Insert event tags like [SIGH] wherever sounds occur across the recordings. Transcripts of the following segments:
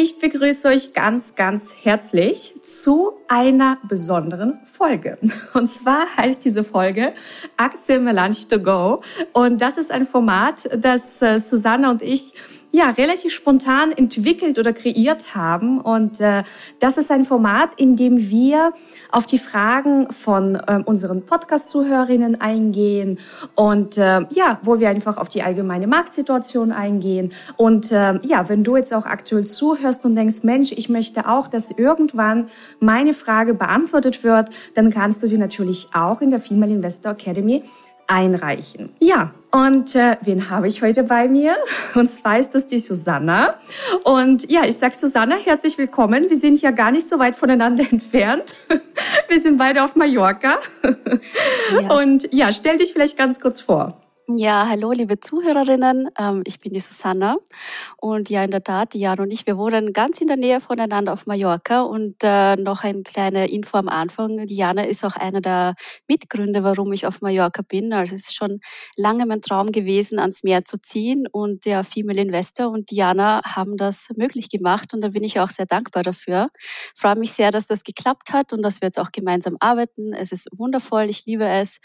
ich begrüße euch ganz, ganz herzlich zu einer besonderen Folge. Und zwar heißt diese Folge Aktien Melange to Go. Und das ist ein Format, das äh, Susanna und ich ja, relativ spontan entwickelt oder kreiert haben. Und äh, das ist ein Format, in dem wir auf die Fragen von äh, unseren Podcast-Zuhörerinnen eingehen und äh, ja, wo wir einfach auf die allgemeine Marktsituation eingehen. Und äh, ja, wenn du jetzt auch aktuell zuhörst und denkst, Mensch, ich möchte auch, dass irgendwann meine Frage beantwortet wird, dann kannst du sie natürlich auch in der Female Investor Academy einreichen. Ja, und äh, wen habe ich heute bei mir? [LAUGHS] Und zwar ist das die Susanna. Und ja, ich sage Susanna, herzlich willkommen. Wir sind ja gar nicht so weit voneinander [LAUGHS] entfernt. Wir sind beide auf Mallorca. Ja. Und ja, stell dich vielleicht ganz kurz vor. Ja, hallo liebe Zuhörerinnen, ähm, ich bin die Susanna. Und ja in der Tat, Jan und ich, wir wohnen ganz in der Nähe voneinander auf Mallorca. Und äh, noch ein kleine Info am Anfang, die Jana ist auch einer der Mitgründe, warum ich auf Mallorca bin. Also es ist schon lange mein Traum gewesen, ans Meer zu ziehen. Und der Female Investor und Diana haben das möglich gemacht. Und da bin ich auch sehr dankbar dafür. Ich freue mich sehr, dass das geklappt hat und dass wir jetzt auch gemeinsam arbeiten. Es ist wundervoll, ich liebe es.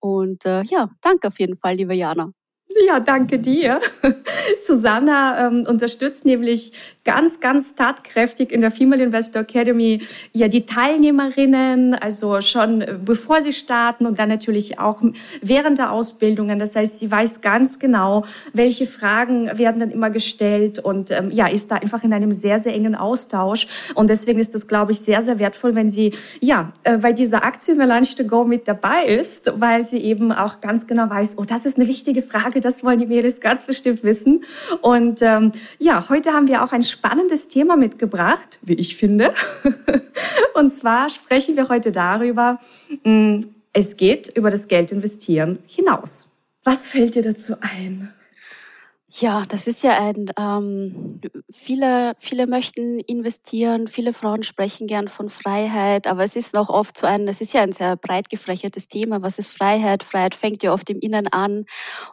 Und äh, ja, danke auf jeden Fall liebe Jana. Ja, danke dir. [LAUGHS] Susanna ähm, unterstützt nämlich ganz, ganz tatkräftig in der Female Investor Academy ja die Teilnehmerinnen, also schon äh, bevor sie starten und dann natürlich auch während der Ausbildungen. Das heißt, sie weiß ganz genau, welche Fragen werden dann immer gestellt und ähm, ja, ist da einfach in einem sehr, sehr engen Austausch. Und deswegen ist das, glaube ich, sehr, sehr wertvoll, wenn sie, ja, äh, bei dieser Aktie Melange to Go mit dabei ist, weil sie eben auch ganz genau weiß, oh, das ist eine wichtige Frage, das wollen die Mädels ganz bestimmt wissen. Und ähm, ja, heute haben wir auch ein spannendes Thema mitgebracht, wie ich finde. [LAUGHS] Und zwar sprechen wir heute darüber, mm, es geht über das Geld investieren hinaus. Was fällt dir dazu ein? Ja, das ist ja ein, ähm, viele, viele möchten investieren, viele Frauen sprechen gern von Freiheit, aber es ist noch oft so ein, es ist ja ein sehr breit gefächertes Thema. Was ist Freiheit? Freiheit fängt ja oft im Innen an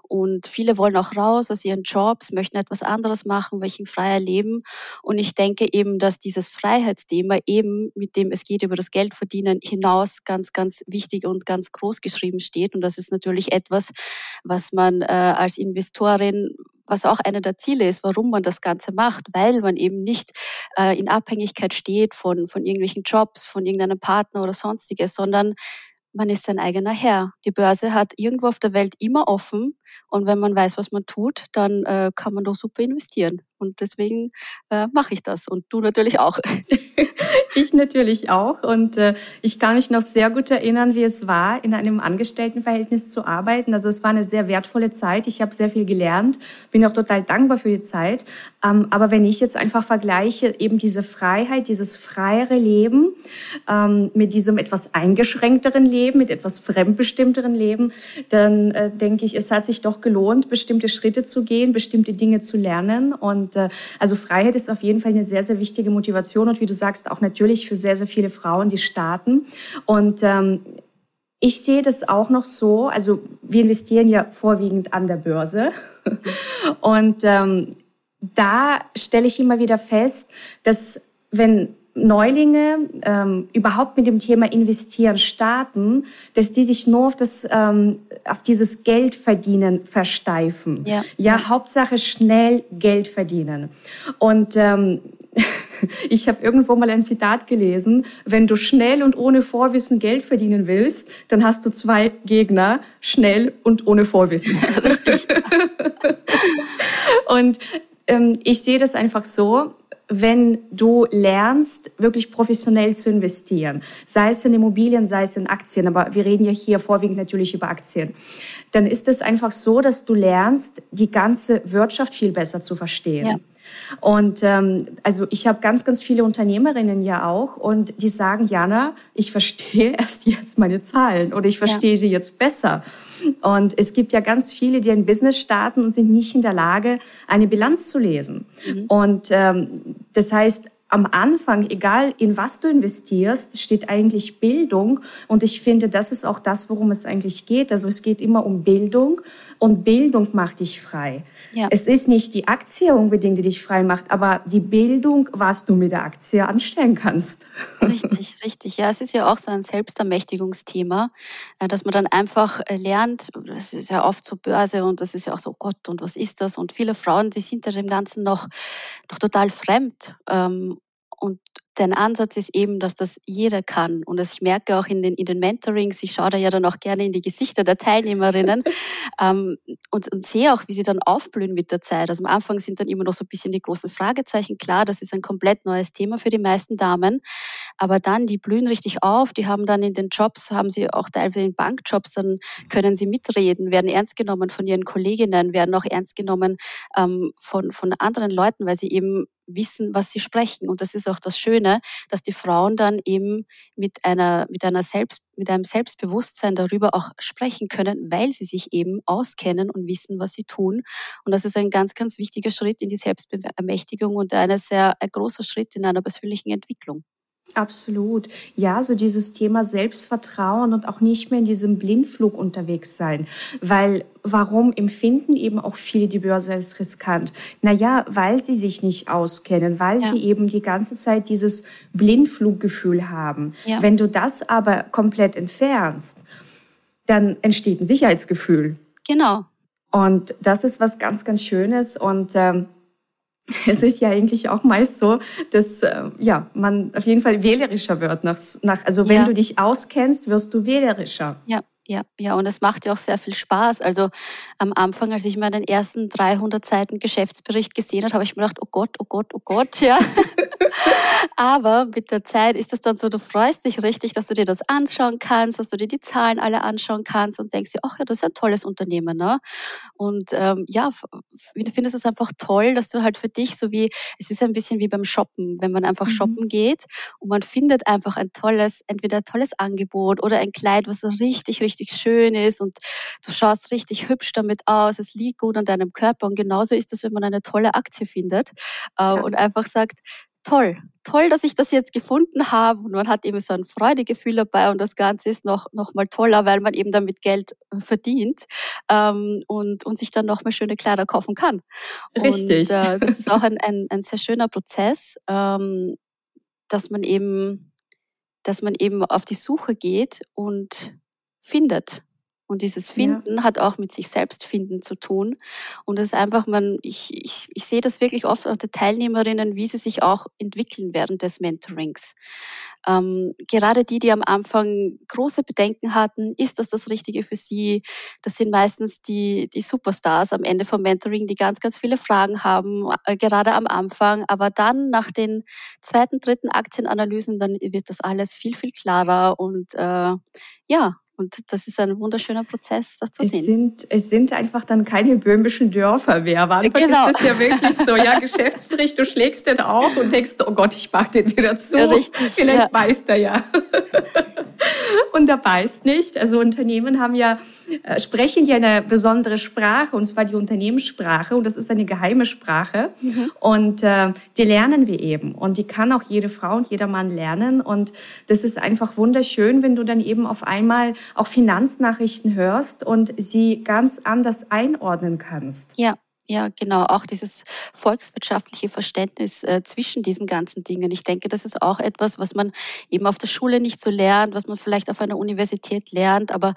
und viele wollen auch raus aus ihren Jobs, möchten etwas anderes machen, welchen freier leben. Und ich denke eben, dass dieses Freiheitsthema eben, mit dem es geht über das Geldverdienen hinaus, ganz, ganz wichtig und ganz groß geschrieben steht. Und das ist natürlich etwas, was man äh, als Investorin was auch einer der Ziele ist, warum man das Ganze macht, weil man eben nicht äh, in Abhängigkeit steht von, von irgendwelchen Jobs, von irgendeinem Partner oder sonstiges, sondern man ist sein eigener Herr. Die Börse hat irgendwo auf der Welt immer offen und wenn man weiß, was man tut, dann äh, kann man doch super investieren. Und deswegen äh, mache ich das und du natürlich auch. [LAUGHS] ich natürlich auch. Und äh, ich kann mich noch sehr gut erinnern, wie es war, in einem Angestelltenverhältnis zu arbeiten. Also es war eine sehr wertvolle Zeit. Ich habe sehr viel gelernt, bin auch total dankbar für die Zeit. Ähm, aber wenn ich jetzt einfach vergleiche, eben diese Freiheit, dieses freiere Leben ähm, mit diesem etwas eingeschränkteren Leben, mit etwas fremdbestimmteren Leben, dann äh, denke ich, es hat sich doch gelohnt, bestimmte Schritte zu gehen, bestimmte Dinge zu lernen und äh, also Freiheit ist auf jeden Fall eine sehr, sehr wichtige Motivation und wie du sagst, auch natürlich für sehr, sehr viele Frauen, die starten. Und ähm, ich sehe das auch noch so, also wir investieren ja vorwiegend an der Börse. [LAUGHS] Und ähm, da stelle ich immer wieder fest, dass wenn Neulinge ähm, überhaupt mit dem Thema Investieren starten, dass die sich nur auf das ähm, auf dieses Geld verdienen versteifen. Ja. ja. Hauptsache schnell Geld verdienen. Und ähm, [LAUGHS] ich habe irgendwo mal ein Zitat gelesen: Wenn du schnell und ohne Vorwissen Geld verdienen willst, dann hast du zwei Gegner: schnell und ohne Vorwissen. [LAUGHS] Richtig. [LAUGHS] und ähm, ich sehe das einfach so wenn du lernst, wirklich professionell zu investieren, sei es in Immobilien, sei es in Aktien, aber wir reden ja hier vorwiegend natürlich über Aktien, dann ist es einfach so, dass du lernst, die ganze Wirtschaft viel besser zu verstehen. Ja. Und ähm, also ich habe ganz, ganz viele Unternehmerinnen ja auch und die sagen, Jana, ich verstehe [LAUGHS] erst jetzt meine Zahlen oder ich verstehe ja. sie jetzt besser. Und es gibt ja ganz viele, die ein Business starten und sind nicht in der Lage, eine Bilanz zu lesen. Mhm. Und ähm, das heißt, am Anfang, egal in was du investierst, steht eigentlich Bildung. Und ich finde, das ist auch das, worum es eigentlich geht. Also es geht immer um Bildung und Bildung macht dich frei. Ja. Es ist nicht die Aktie unbedingt, die dich frei macht, aber die Bildung, was du mit der Aktie anstellen kannst. Richtig, [LAUGHS] richtig. Ja, es ist ja auch so ein Selbstermächtigungsthema, äh, dass man dann einfach äh, lernt, das ist ja oft so Börse und das ist ja auch so, oh Gott, und was ist das? Und viele Frauen, die sind da dem Ganzen noch, noch total fremd. Und dein Ansatz ist eben, dass das jeder kann. Und das, ich merke auch in den, in den Mentorings, ich schaue da ja dann auch gerne in die Gesichter der Teilnehmerinnen [LAUGHS] ähm, und, und sehe auch, wie sie dann aufblühen mit der Zeit. Also am Anfang sind dann immer noch so ein bisschen die großen Fragezeichen. Klar, das ist ein komplett neues Thema für die meisten Damen. Aber dann, die blühen richtig auf, die haben dann in den Jobs, haben sie auch teilweise in Bankjobs, dann können sie mitreden, werden ernst genommen von ihren Kolleginnen, werden auch ernst genommen ähm, von, von anderen Leuten, weil sie eben wissen, was sie sprechen. Und das ist auch das Schöne, dass die Frauen dann eben mit einer, mit einer Selbst, mit einem Selbstbewusstsein darüber auch sprechen können, weil sie sich eben auskennen und wissen, was sie tun. Und das ist ein ganz, ganz wichtiger Schritt in die Selbstermächtigung und ein sehr ein großer Schritt in einer persönlichen Entwicklung. Absolut. Ja, so dieses Thema Selbstvertrauen und auch nicht mehr in diesem Blindflug unterwegs sein. Weil warum empfinden eben auch viele die Börse als riskant? Naja, weil sie sich nicht auskennen, weil ja. sie eben die ganze Zeit dieses Blindfluggefühl haben. Ja. Wenn du das aber komplett entfernst, dann entsteht ein Sicherheitsgefühl. Genau. Und das ist was ganz, ganz Schönes und ähm, [LAUGHS] es ist ja eigentlich auch meist so, dass äh, ja, man auf jeden Fall wählerischer wird. Nach, nach, also wenn ja. du dich auskennst, wirst du wählerischer. Ja, ja, ja, und es macht ja auch sehr viel Spaß. Also am Anfang, als ich meinen ersten 300 Seiten Geschäftsbericht gesehen habe, habe ich mir gedacht, oh Gott, oh Gott, oh Gott, ja. [LAUGHS] [LAUGHS] Aber mit der Zeit ist es dann so, du freust dich richtig, dass du dir das anschauen kannst, dass du dir die Zahlen alle anschauen kannst und denkst dir, ach ja, das ist ein tolles Unternehmen. Ne? Und ähm, ja, ich finde es einfach toll, dass du halt für dich so wie, es ist ein bisschen wie beim Shoppen, wenn man einfach mhm. shoppen geht und man findet einfach ein tolles, entweder ein tolles Angebot oder ein Kleid, was richtig, richtig schön ist und du schaust richtig hübsch damit aus, es liegt gut an deinem Körper und genauso ist es, wenn man eine tolle Aktie findet äh, ja. und einfach sagt, toll, toll, dass ich das jetzt gefunden habe. Und man hat eben so ein Freudegefühl dabei und das Ganze ist noch, noch mal toller, weil man eben damit Geld verdient ähm, und, und sich dann noch mehr schöne Kleider kaufen kann. Richtig. Und, äh, [LAUGHS] das ist auch ein, ein, ein sehr schöner Prozess, ähm, dass man eben, dass man eben auf die Suche geht und findet und dieses Finden ja. hat auch mit sich selbst finden zu tun. Und es ist einfach, man, ich, ich, ich sehe das wirklich oft auf der Teilnehmerinnen, wie sie sich auch entwickeln während des Mentorings. Ähm, gerade die, die am Anfang große Bedenken hatten, ist das das Richtige für sie? Das sind meistens die, die Superstars am Ende vom Mentoring, die ganz, ganz viele Fragen haben, äh, gerade am Anfang. Aber dann nach den zweiten, dritten Aktienanalysen, dann wird das alles viel, viel klarer und äh, ja, und das ist ein wunderschöner Prozess, das zu es sehen. Sind, es sind einfach dann keine böhmischen Dörfer mehr. Am Anfang genau. ist das ja wirklich so, ja, Geschäftsbericht, du schlägst den auf und denkst, oh Gott, ich mach den wieder zu. Ja, richtig, Vielleicht ja. beißt er ja. [LAUGHS] und er beißt nicht. Also Unternehmen haben ja sprechen ja eine besondere Sprache, und zwar die Unternehmenssprache. Und das ist eine geheime Sprache. Mhm. Und äh, die lernen wir eben. Und die kann auch jede Frau und jeder Mann lernen. Und das ist einfach wunderschön, wenn du dann eben auf einmal auch Finanznachrichten hörst und sie ganz anders einordnen kannst. Ja. Ja, genau. Auch dieses volkswirtschaftliche Verständnis äh, zwischen diesen ganzen Dingen. Ich denke, das ist auch etwas, was man eben auf der Schule nicht so lernt, was man vielleicht auf einer Universität lernt. Aber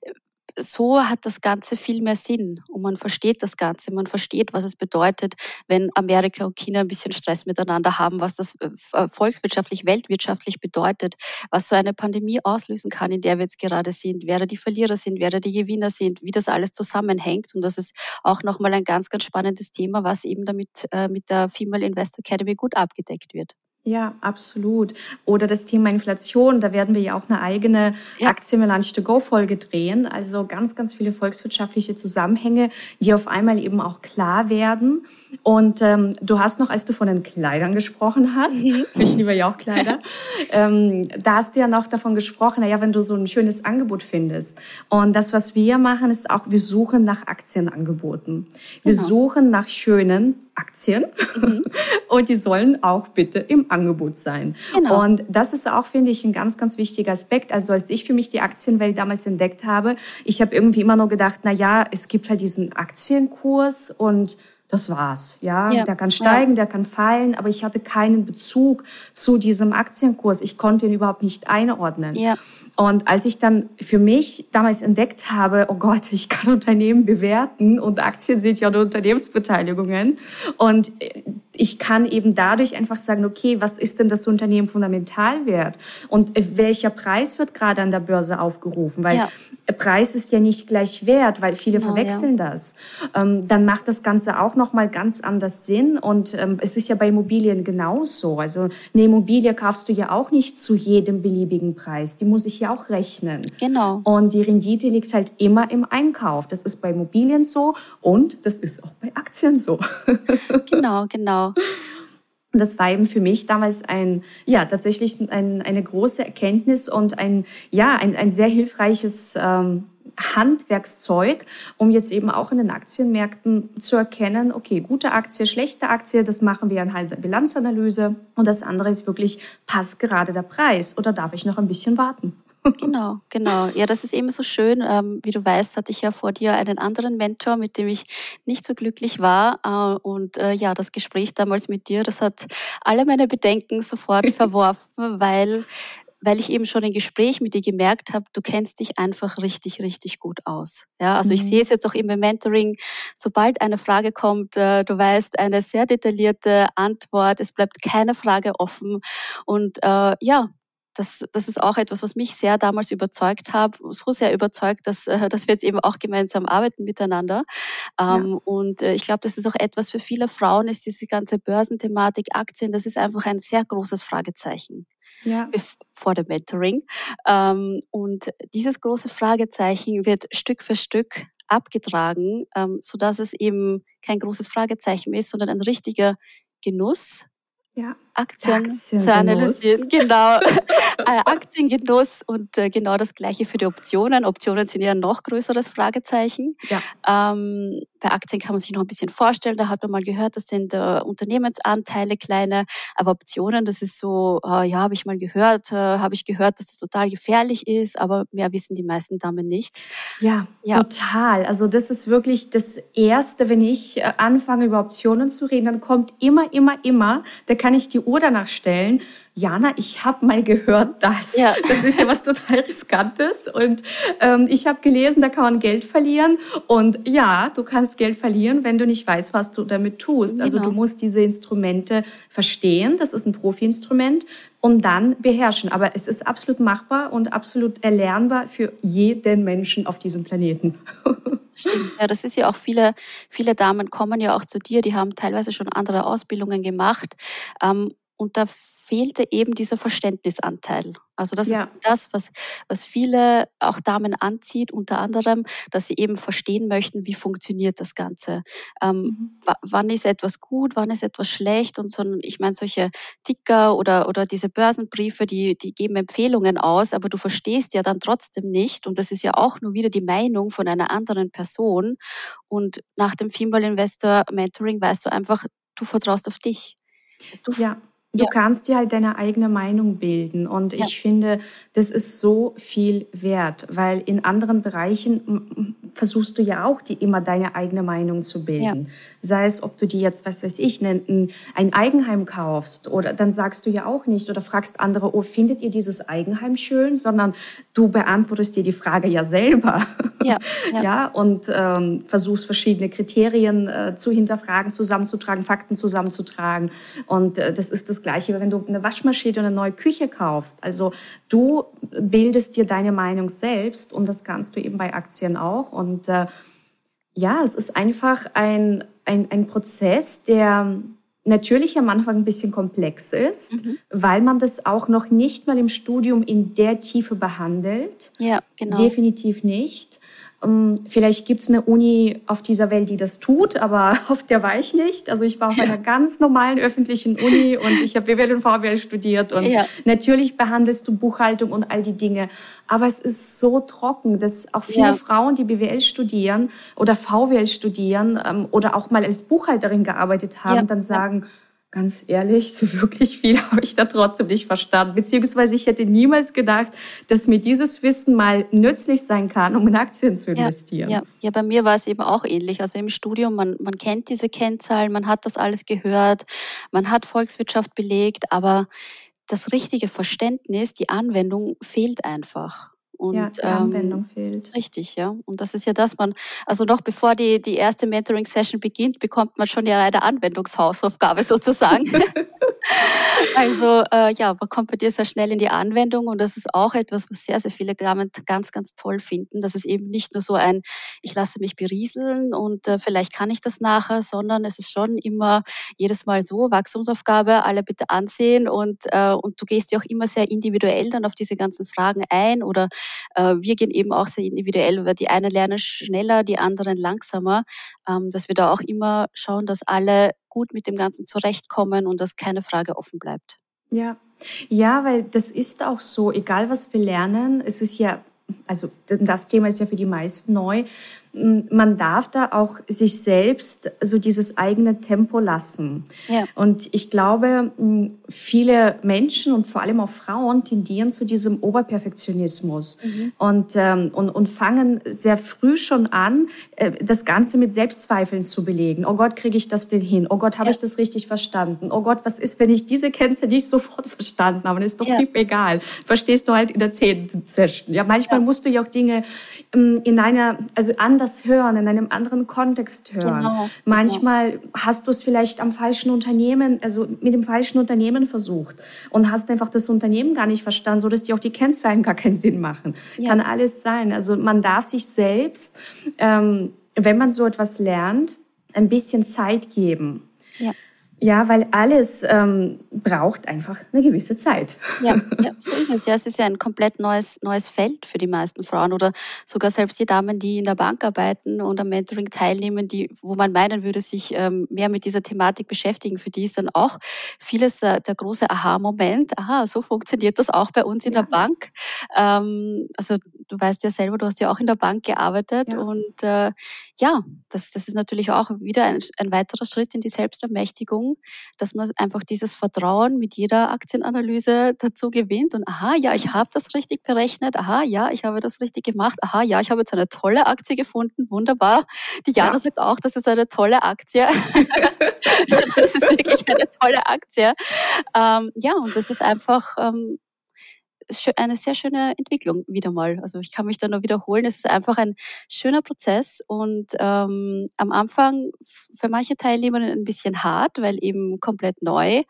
äh, so hat das Ganze viel mehr Sinn und man versteht das Ganze. Man versteht, was es bedeutet, wenn Amerika und China ein bisschen Stress miteinander haben, was das äh, volkswirtschaftlich, weltwirtschaftlich bedeutet, was so eine Pandemie auslösen kann, in der wir jetzt gerade sind, wer da die Verlierer sind, wer da die Gewinner sind, wie das alles zusammenhängt. Und das ist auch nochmal ein ganz, ganz spannendes Thema, was eben damit äh, mit der Female Investor Academy gut abgedeckt wird. Ja, absolut. Oder das Thema Inflation, da werden wir ja auch eine eigene ja. Aktienmelange to go Folge drehen. Also ganz, ganz viele volkswirtschaftliche Zusammenhänge, die auf einmal eben auch klar werden. Und ähm, du hast noch, als du von den Kleidern gesprochen hast, mhm. [LAUGHS] ich liebe ja auch Kleider, [LAUGHS] ähm, da hast du ja noch davon gesprochen, naja, wenn du so ein schönes Angebot findest. Und das, was wir machen, ist auch, wir suchen nach Aktienangeboten. Wir genau. suchen nach schönen Aktien mhm. [LAUGHS] und die sollen auch bitte im Angebot sein. Genau. Und das ist auch, finde ich, ein ganz, ganz wichtiger Aspekt. Also als ich für mich die Aktienwelt damals entdeckt habe, ich habe irgendwie immer nur gedacht, na ja, es gibt halt diesen Aktienkurs und das war's. Ja, ja. der kann steigen, ja. der kann fallen, aber ich hatte keinen Bezug zu diesem Aktienkurs. Ich konnte ihn überhaupt nicht einordnen. Ja. Und als ich dann für mich damals entdeckt habe, oh Gott, ich kann Unternehmen bewerten und Aktien sind ja Unternehmensbeteiligungen und ich kann eben dadurch einfach sagen, okay, was ist denn das Unternehmen fundamental wert und welcher Preis wird gerade an der Börse aufgerufen, weil ja. Preis ist ja nicht gleich wert, weil viele genau, verwechseln ja. das. Ähm, dann macht das Ganze auch noch mal ganz anders Sinn und ähm, es ist ja bei Immobilien genauso. Also eine Immobilie kaufst du ja auch nicht zu jedem beliebigen Preis. Die muss ich ja auch rechnen. Genau. Und die Rendite liegt halt immer im Einkauf. Das ist bei Immobilien so und das ist auch bei Aktien so. genau, genau. Und das war eben für mich damals ein, ja, tatsächlich ein, eine große Erkenntnis und ein, ja, ein, ein sehr hilfreiches ähm, Handwerkszeug, um jetzt eben auch in den Aktienmärkten zu erkennen, okay, gute Aktie, schlechte Aktie, das machen wir anhand der Bilanzanalyse. Und das andere ist wirklich, passt gerade der Preis oder darf ich noch ein bisschen warten? Genau, genau. Ja, das ist eben so schön. Ähm, wie du weißt, hatte ich ja vor dir einen anderen Mentor, mit dem ich nicht so glücklich war. Äh, und äh, ja, das Gespräch damals mit dir, das hat alle meine Bedenken sofort [LAUGHS] verworfen, weil weil ich eben schon im Gespräch mit dir gemerkt habe, du kennst dich einfach richtig, richtig gut aus. Ja, also mhm. ich sehe es jetzt auch im Mentoring, sobald eine Frage kommt, äh, du weißt eine sehr detaillierte Antwort, es bleibt keine Frage offen und äh, ja, das, das ist auch etwas, was mich sehr damals überzeugt hat, so sehr überzeugt, dass, äh, dass wir jetzt eben auch gemeinsam arbeiten miteinander. Ja. Ähm, und äh, ich glaube, das ist auch etwas für viele Frauen, ist diese ganze Börsenthematik, Aktien, das ist einfach ein sehr großes Fragezeichen. Ja. vor dem Mentoring. Ähm, und dieses große Fragezeichen wird Stück für Stück abgetragen, ähm, sodass es eben kein großes Fragezeichen ist, sondern ein richtiger Genuss, ja. Aktien, Aktien zu analysieren. Genau. [LAUGHS] Äh, Aktiengenuss und äh, genau das gleiche für die Optionen. Optionen sind ja ein noch größeres Fragezeichen. Ja. Ähm, bei Aktien kann man sich noch ein bisschen vorstellen, da hat man mal gehört, das sind äh, Unternehmensanteile kleine, aber Optionen, das ist so, äh, ja, habe ich mal gehört, äh, habe ich gehört, dass das total gefährlich ist, aber mehr wissen die meisten Damen nicht. Ja, ja, total. Also das ist wirklich das Erste, wenn ich äh, anfange über Optionen zu reden, dann kommt immer, immer, immer, da kann ich die Uhr danach stellen. Jana, ich habe mal gehört, dass ja. [LAUGHS] das ist ja was total riskantes und ähm, ich habe gelesen, da kann man Geld verlieren und ja, du kannst Geld verlieren, wenn du nicht weißt, was du damit tust. Genau. Also du genau. musst diese Instrumente verstehen, das ist ein Profi-Instrument und dann beherrschen. Aber es ist absolut machbar und absolut erlernbar für jeden Menschen auf diesem Planeten. [LAUGHS] Stimmt. Ja, das ist ja auch viele, viele Damen kommen ja auch zu dir, die haben teilweise schon andere Ausbildungen gemacht. Ähm, und da fehlte eben dieser Verständnisanteil. Also das ja. ist das, was, was viele auch Damen anzieht, unter anderem, dass sie eben verstehen möchten, wie funktioniert das Ganze. Ähm, mhm. Wann ist etwas gut, wann ist etwas schlecht und so, ich meine, solche Ticker oder, oder diese Börsenbriefe, die, die geben Empfehlungen aus, aber du verstehst ja dann trotzdem nicht und das ist ja auch nur wieder die Meinung von einer anderen Person und nach dem Female Investor Mentoring weißt du einfach, du vertraust auf dich. Du, ja. Du ja. kannst dir halt deine eigene Meinung bilden. Und ja. ich finde, das ist so viel wert, weil in anderen Bereichen versuchst du ja auch, die immer deine eigene Meinung zu bilden. Ja. Sei es, ob du dir jetzt, was weiß ich, ein, ein Eigenheim kaufst oder dann sagst du ja auch nicht oder fragst andere, oh, findet ihr dieses Eigenheim schön? Sondern du beantwortest dir die Frage ja selber. Ja, ja. [LAUGHS] und ähm, versuchst verschiedene Kriterien äh, zu hinterfragen, zusammenzutragen, Fakten zusammenzutragen. Und äh, das ist das Gleiche, wenn du eine Waschmaschine oder eine neue Küche kaufst. Also du bildest dir deine Meinung selbst und das kannst du eben bei Aktien auch. Und äh, ja, es ist einfach ein, ein, ein Prozess, der natürlich am Anfang ein bisschen komplex ist, mhm. weil man das auch noch nicht mal im Studium in der Tiefe behandelt. Ja, genau. Definitiv nicht. Ähm, vielleicht gibt es eine Uni auf dieser Welt, die das tut, aber [LAUGHS] auf der war ich nicht. Also ich war auf ja. einer ganz normalen öffentlichen Uni [LAUGHS] und ich habe BWL und VWL studiert und ja. natürlich behandelst du Buchhaltung und all die Dinge. Aber es ist so trocken, dass auch viele ja. Frauen, die BWL studieren oder VWL studieren ähm, oder auch mal als Buchhalterin gearbeitet haben, dann sagen, ganz ehrlich, [LAUGHS] so wirklich viel habe ich da trotzdem nicht verstanden. Beziehungsweise ich hätte niemals gedacht, dass mir dieses Wissen mal nützlich sein kann, um in Aktien zu investieren. Ja, ja. ja bei mir war es eben auch ähnlich. Also im Studium, man, man kennt diese Kennzahlen, man hat das alles gehört, man hat Volkswirtschaft belegt, aber das richtige Verständnis, die Anwendung fehlt einfach. Und, ja, die Anwendung ähm, fehlt. Richtig, ja. Und das ist ja das, man, also noch bevor die, die erste Mentoring-Session beginnt, bekommt man schon ja eine Anwendungshausaufgabe [LAUGHS] sozusagen. [LAUGHS] [LAUGHS] also äh, ja, man kommt bei dir sehr schnell in die Anwendung und das ist auch etwas, was sehr, sehr viele Damen ganz, ganz toll finden, dass es eben nicht nur so ein, ich lasse mich berieseln und äh, vielleicht kann ich das nachher, sondern es ist schon immer jedes Mal so, Wachstumsaufgabe, alle bitte ansehen und, äh, und du gehst ja auch immer sehr individuell dann auf diese ganzen Fragen ein oder äh, wir gehen eben auch sehr individuell, weil die einen lernen schneller, die anderen langsamer, ähm, dass wir da auch immer schauen, dass alle gut mit dem Ganzen zurechtkommen und dass keine Frage offen bleibt. Ja, ja, weil das ist auch so, egal was wir lernen, es ist ja, also das Thema ist ja für die meisten neu, man darf da auch sich selbst so dieses eigene Tempo lassen. Ja. Und ich glaube, viele Menschen und vor allem auch Frauen tendieren zu diesem Oberperfektionismus mhm. und, ähm, und, und fangen sehr früh schon an, äh, das Ganze mit Selbstzweifeln zu belegen. Oh Gott, kriege ich das denn hin? Oh Gott, habe ja. ich das richtig verstanden? Oh Gott, was ist, wenn ich diese Kennzahl nicht sofort verstanden habe? Das ist doch ja. egal. Verstehst du halt in der zehnten Session. Ja, manchmal musst du ja auch Dinge in einer, also an anders hören, in einem anderen Kontext hören. Genau, genau. Manchmal genau. hast du es vielleicht am falschen Unternehmen, also mit dem falschen Unternehmen versucht und hast einfach das Unternehmen gar nicht verstanden, so dass dir auch die Kennzahlen gar keinen Sinn machen. Ja. Kann alles sein. Also man darf sich selbst, ähm, wenn man so etwas lernt, ein bisschen Zeit geben. Ja. Ja, weil alles ähm, braucht einfach eine gewisse Zeit. Ja, [LAUGHS] ja, so ist es. Ja, es ist ja ein komplett neues, neues Feld für die meisten Frauen oder sogar selbst die Damen, die in der Bank arbeiten und am Mentoring teilnehmen, die, wo man meinen würde, sich ähm, mehr mit dieser Thematik beschäftigen. Für die ist dann auch vieles äh, der große Aha-Moment. Aha, so funktioniert das auch bei uns in ja. der Bank. Ähm, also du weißt ja selber, du hast ja auch in der Bank gearbeitet ja. und äh, ja, das, das ist natürlich auch wieder ein, ein weiterer Schritt in die Selbstermächtigung dass man einfach dieses Vertrauen mit jeder Aktienanalyse dazu gewinnt und aha, ja, ich habe das richtig berechnet, aha, ja, ich habe das richtig gemacht, aha, ja, ich habe jetzt eine tolle Aktie gefunden, wunderbar. Die Jana ja. sagt auch, das ist eine tolle Aktie. [LAUGHS] das ist wirklich eine tolle Aktie. Ähm, ja, und das ist einfach ähm, eine sehr schöne Entwicklung wieder mal. Also ich kann mich da nur wiederholen. Es ist einfach ein schöner Prozess und ähm, am Anfang für manche Teilnehmer ein bisschen hart, weil eben komplett neu.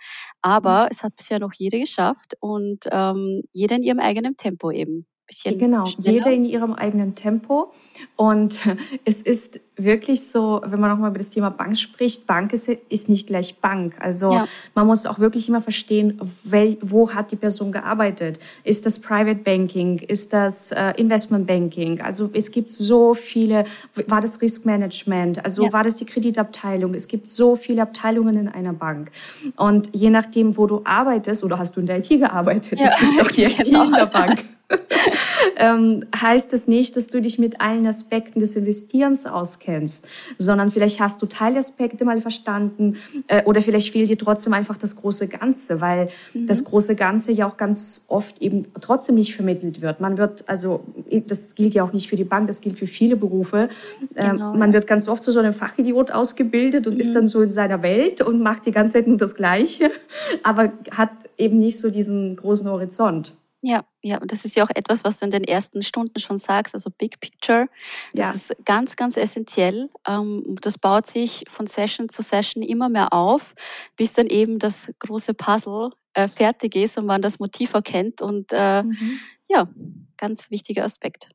Aber mhm. es hat bisher noch jeder geschafft und ähm, jeder in ihrem eigenen Tempo eben bisschen. Genau, schneller. jeder in ihrem eigenen Tempo. Und [LAUGHS] es ist wirklich so, wenn man nochmal über das Thema Bank spricht, Bank ist, ist nicht gleich Bank. Also ja. man muss auch wirklich immer verstehen, wel, wo hat die Person gearbeitet? Ist das Private Banking? Ist das äh, Investment Banking? Also es gibt so viele, war das Risk Management? Also ja. war das die Kreditabteilung? Es gibt so viele Abteilungen in einer Bank. Und je nachdem, wo du arbeitest, oder hast du in der IT gearbeitet, ja. es gibt auch die [LAUGHS] IT genau. in der Bank. [LAUGHS] ähm, heißt es nicht, dass du dich mit allen Aspekten des Investierens auskennst, sondern vielleicht hast du Teilaspekte mal verstanden äh, oder vielleicht fehlt dir trotzdem einfach das große Ganze, weil mhm. das große Ganze ja auch ganz oft eben trotzdem nicht vermittelt wird. Man wird, also das gilt ja auch nicht für die Bank, das gilt für viele Berufe. Ähm, genau, man ja. wird ganz oft zu so einem Fachidiot ausgebildet und mhm. ist dann so in seiner Welt und macht die ganze Zeit nur das Gleiche, [LAUGHS] aber hat eben nicht so diesen großen Horizont. Ja, ja, und das ist ja auch etwas, was du in den ersten Stunden schon sagst, also Big Picture. Das ja. ist ganz, ganz essentiell. Ähm, das baut sich von Session zu Session immer mehr auf, bis dann eben das große Puzzle äh, fertig ist und man das Motiv erkennt. Und äh, mhm. ja, ganz wichtiger Aspekt.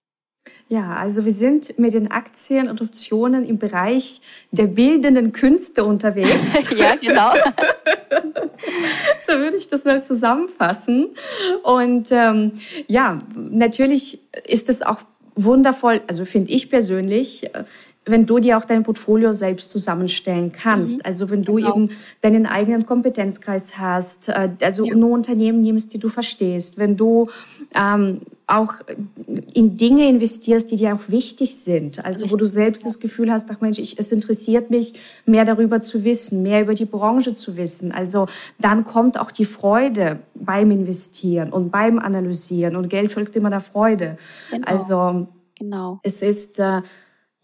Ja, also wir sind mit den Aktien und Optionen im Bereich der bildenden Künste unterwegs. [LAUGHS] ja, genau. [LAUGHS] so würde ich das mal zusammenfassen. Und ähm, ja, natürlich ist es auch wundervoll, also finde ich persönlich, wenn du dir auch dein Portfolio selbst zusammenstellen kannst. Mhm. Also wenn du genau. eben deinen eigenen Kompetenzkreis hast, äh, also ja. nur Unternehmen nimmst, die du verstehst, wenn du ähm, auch in Dinge investierst, die dir auch wichtig sind. Also wo du selbst das Gefühl hast, ach Mensch, ich, es interessiert mich, mehr darüber zu wissen, mehr über die Branche zu wissen. Also dann kommt auch die Freude beim Investieren und beim Analysieren und Geld folgt immer der Freude. Genau. Also genau. es ist äh,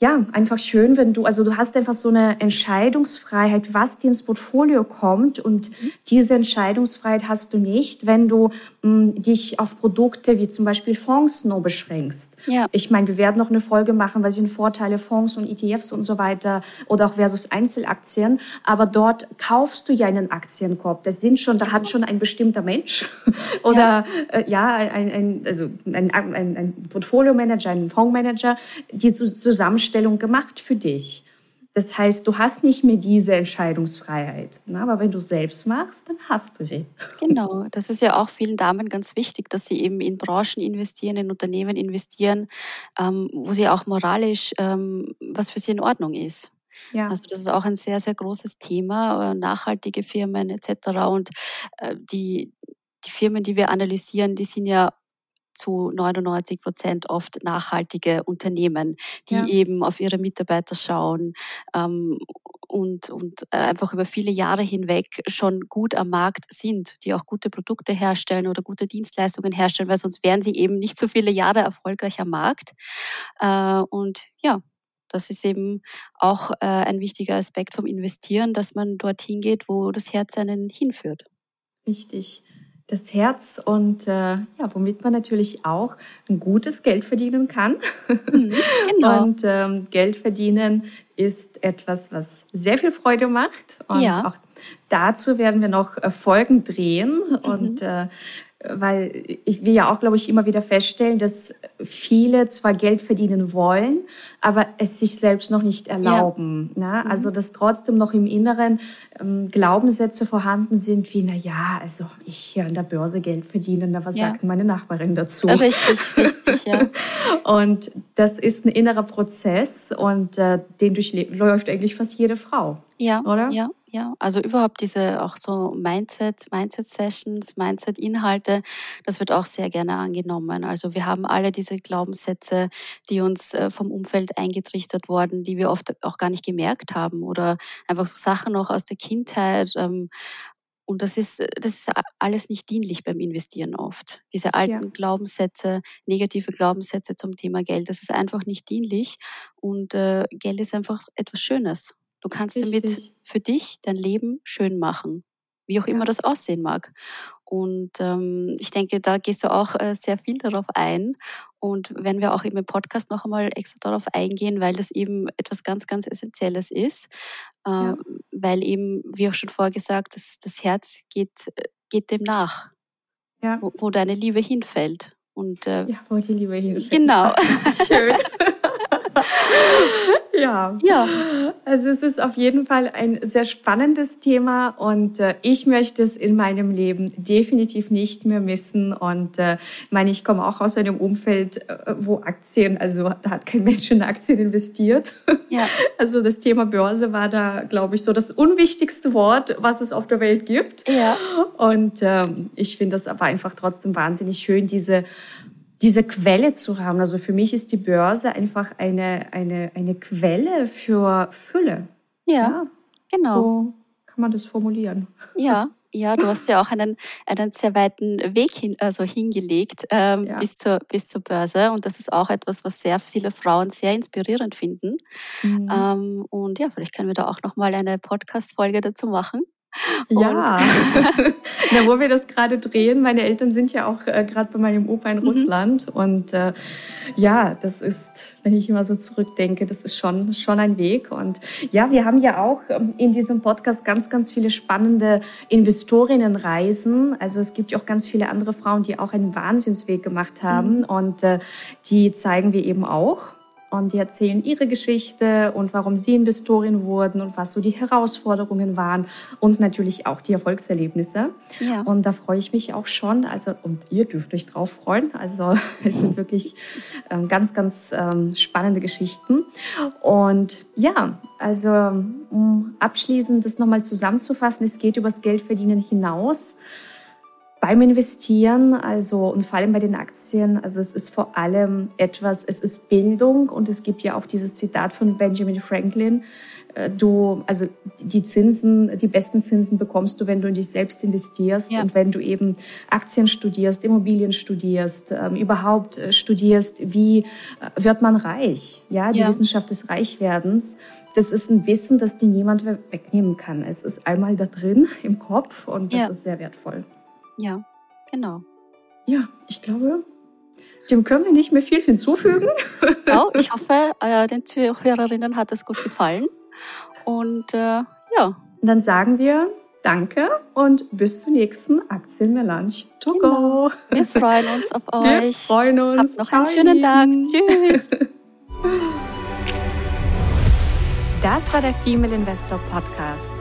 ja, einfach schön, wenn du, also du hast einfach so eine Entscheidungsfreiheit, was dir ins Portfolio kommt und mhm. diese Entscheidungsfreiheit hast du nicht, wenn du mh, dich auf Produkte wie zum Beispiel Fonds nur beschränkst. Ja. Ich meine, wir werden noch eine Folge machen, was sind Vorteile Fonds und ETFs und so weiter oder auch versus Einzelaktien, aber dort kaufst du ja einen Aktienkorb. Das sind schon, da hat schon ein bestimmter Mensch [LAUGHS] oder ja, äh, ja ein, ein, also ein, ein, ein Portfolio-Manager, ein Fondsmanager, die zusammenstellen Einstellung gemacht für dich. Das heißt, du hast nicht mehr diese Entscheidungsfreiheit. Ne? Aber wenn du selbst machst, dann hast du sie. [LAUGHS] Genau, das ist ja auch vielen Damen ganz wichtig, dass sie eben in Branchen investieren, in Unternehmen investieren, ähm, wo sie auch moralisch, ähm, was für sie in Ordnung ist. Ja. Also das ist auch ein sehr, sehr großes Thema, äh, nachhaltige Firmen etc. Und äh, die, die Firmen, die wir analysieren, die sind ja zu 99 Prozent oft nachhaltige Unternehmen, die ja. eben auf ihre Mitarbeiter schauen ähm, und, und äh, einfach über viele Jahre hinweg schon gut am Markt sind, die auch gute Produkte herstellen oder gute Dienstleistungen herstellen, weil sonst wären sie eben nicht so viele Jahre erfolgreich am Markt. Äh, und ja, das ist eben auch äh, ein wichtiger Aspekt vom Investieren, dass man dorthin geht, wo das Herz einen hinführt. Richtig das Herz und äh, ja, womit man natürlich auch ein gutes Geld verdienen kann. Mhm, genau. [LAUGHS] Und ähm, Geld verdienen ist etwas, was sehr viel Freude macht. Und ja. auch dazu werden wir noch äh, Folgen drehen. Mhm. Und äh, weil ich will ja auch, glaube ich, immer wieder feststellen, dass viele zwar Geld verdienen wollen, aber es sich selbst noch nicht erlauben. Ja. Ne? Also dass trotzdem noch im Inneren ähm, Glaubenssätze vorhanden sind, wie, na ja, also ich hier an der Börse Geld verdiene, na, was ja. sagt meine Nachbarin dazu? Richtig, richtig, ja. [LAUGHS] und das ist ein innerer Prozess und äh, den durchläuft eigentlich fast jede Frau. Ja, oder? Ja, ja, also überhaupt diese auch so Mindset, Mindset-Sessions, Mindset-Inhalte, das wird auch sehr gerne angenommen. Also wir haben alle diese Glaubenssätze, die uns äh, vom Umfeld eingetrichtert wurden, die wir oft auch gar nicht gemerkt haben oder einfach so Sachen noch aus der Kindheit. Ähm, und das ist, das ist alles nicht dienlich beim Investieren oft. Diese alten ja. Glaubenssätze, negative Glaubenssätze zum Thema Geld, das ist einfach nicht dienlich. Und äh, Geld ist einfach etwas Schönes. Du kannst Richtig. damit für dich dein Leben schön machen, wie auch immer das aussehen mag. Und ähm, ich denke, da gehst du auch äh, sehr viel darauf ein. Und wenn wir auch im Podcast noch einmal extra darauf eingehen, weil das eben etwas ganz, ganz Essentielles ist, äh, ja. weil eben, wie auch schon vorher gesagt, das, das Herz geht, äh, geht dem nach, ja. wo, wo deine Liebe hinfällt. Und, äh, ja, wo die Liebe hinfällt. Genau. [LAUGHS] schön. [LAUGHS] ja. ja. Also es ist auf jeden Fall ein sehr spannendes Thema und äh, ich möchte es in meinem Leben definitiv nicht mehr missen. Und äh, meine, ich komme auch aus einem Umfeld, äh, wo Aktien, also da hat kein Mensch in Aktien investiert. Ja. [LAUGHS] Also das Thema Börse war da, glaube ich, so das unwichtigste Wort, was es auf der Welt gibt. Ja. Und ähm, ich finde das aber einfach trotzdem wahnsinnig schön, diese diese Quelle zu haben. Also für mich ist die Börse einfach eine, eine, eine Quelle für Fülle. Ja, ja genau. So kann man das formulieren. Ja, ja, du hast ja auch einen, einen sehr weiten Weg hin, also hingelegt ähm, ja. bis, zur, bis zur Börse. Und das ist auch etwas, was sehr viele Frauen sehr inspirierend finden. Mhm. Ähm, und ja, vielleicht können wir da auch nochmal eine Podcast-Folge dazu machen. Ja, [LAUGHS] Na, wo wir das gerade drehen, meine Eltern sind ja auch äh, gerade bei meinem Opa in mhm. Russland. Und äh, ja, das ist, wenn ich immer so zurückdenke, das ist schon, schon ein Weg. Und ja, wir haben ja auch ähm, in diesem Podcast ganz, ganz viele spannende Investorinnenreisen, also es gibt ja auch ganz viele andere Frauen, die auch einen Wahnsinnsweg gemacht haben. Mhm. und äh, die zeigen wir eben auch und die erzählen ihre Geschichte und warum sie Investorin wurden und was so die Herausforderungen waren und natürlich auch die Erfolgserlebnisse. Ja. Und da freue ich mich auch schon. Also, und ihr dürft euch drauf freuen. Also, [LAUGHS] es sind wirklich ähm, ganz, ganz ähm, spannende Geschichten. Und ja, also, um abschließend das nochmal zusammenzufassen, es geht übers Geldverdienen hinaus beim Investieren, also und vor allem bei den Aktien, also es ist vor allem etwas, es ist Bildung und es gibt ja auch dieses Zitat von Benjamin Franklin, äh, du, also die Zinsen, die besten Zinsen bekommst du, wenn du in dich selbst investierst ja. und wenn du eben Aktien studierst, Immobilien studierst, ähm, überhaupt äh, studierst, wie äh, wird man reich? Ja, die ja. Wissenschaft des Reichwerdens. Das ist ein Wissen, das dir niemand wegnehmen kann. Es ist einmal da drin im Kopf und das ja. ist sehr wertvoll. Ja, genau. Ja, ich glaube, dem können wir nicht mehr viel hinzufügen. Ja, ich hoffe, äh, den Zuhörerinnen hat es gut gefallen. Und äh, ja. dann sagen wir Danke und bis zur nächsten Aktienmelange. To genau. go. Wir freuen uns auf [LAUGHS] euch. Wir freuen uns. Habt noch Ciao einen schönen Tag. Tschüss. [LAUGHS] Das war der Female Investor Podcast.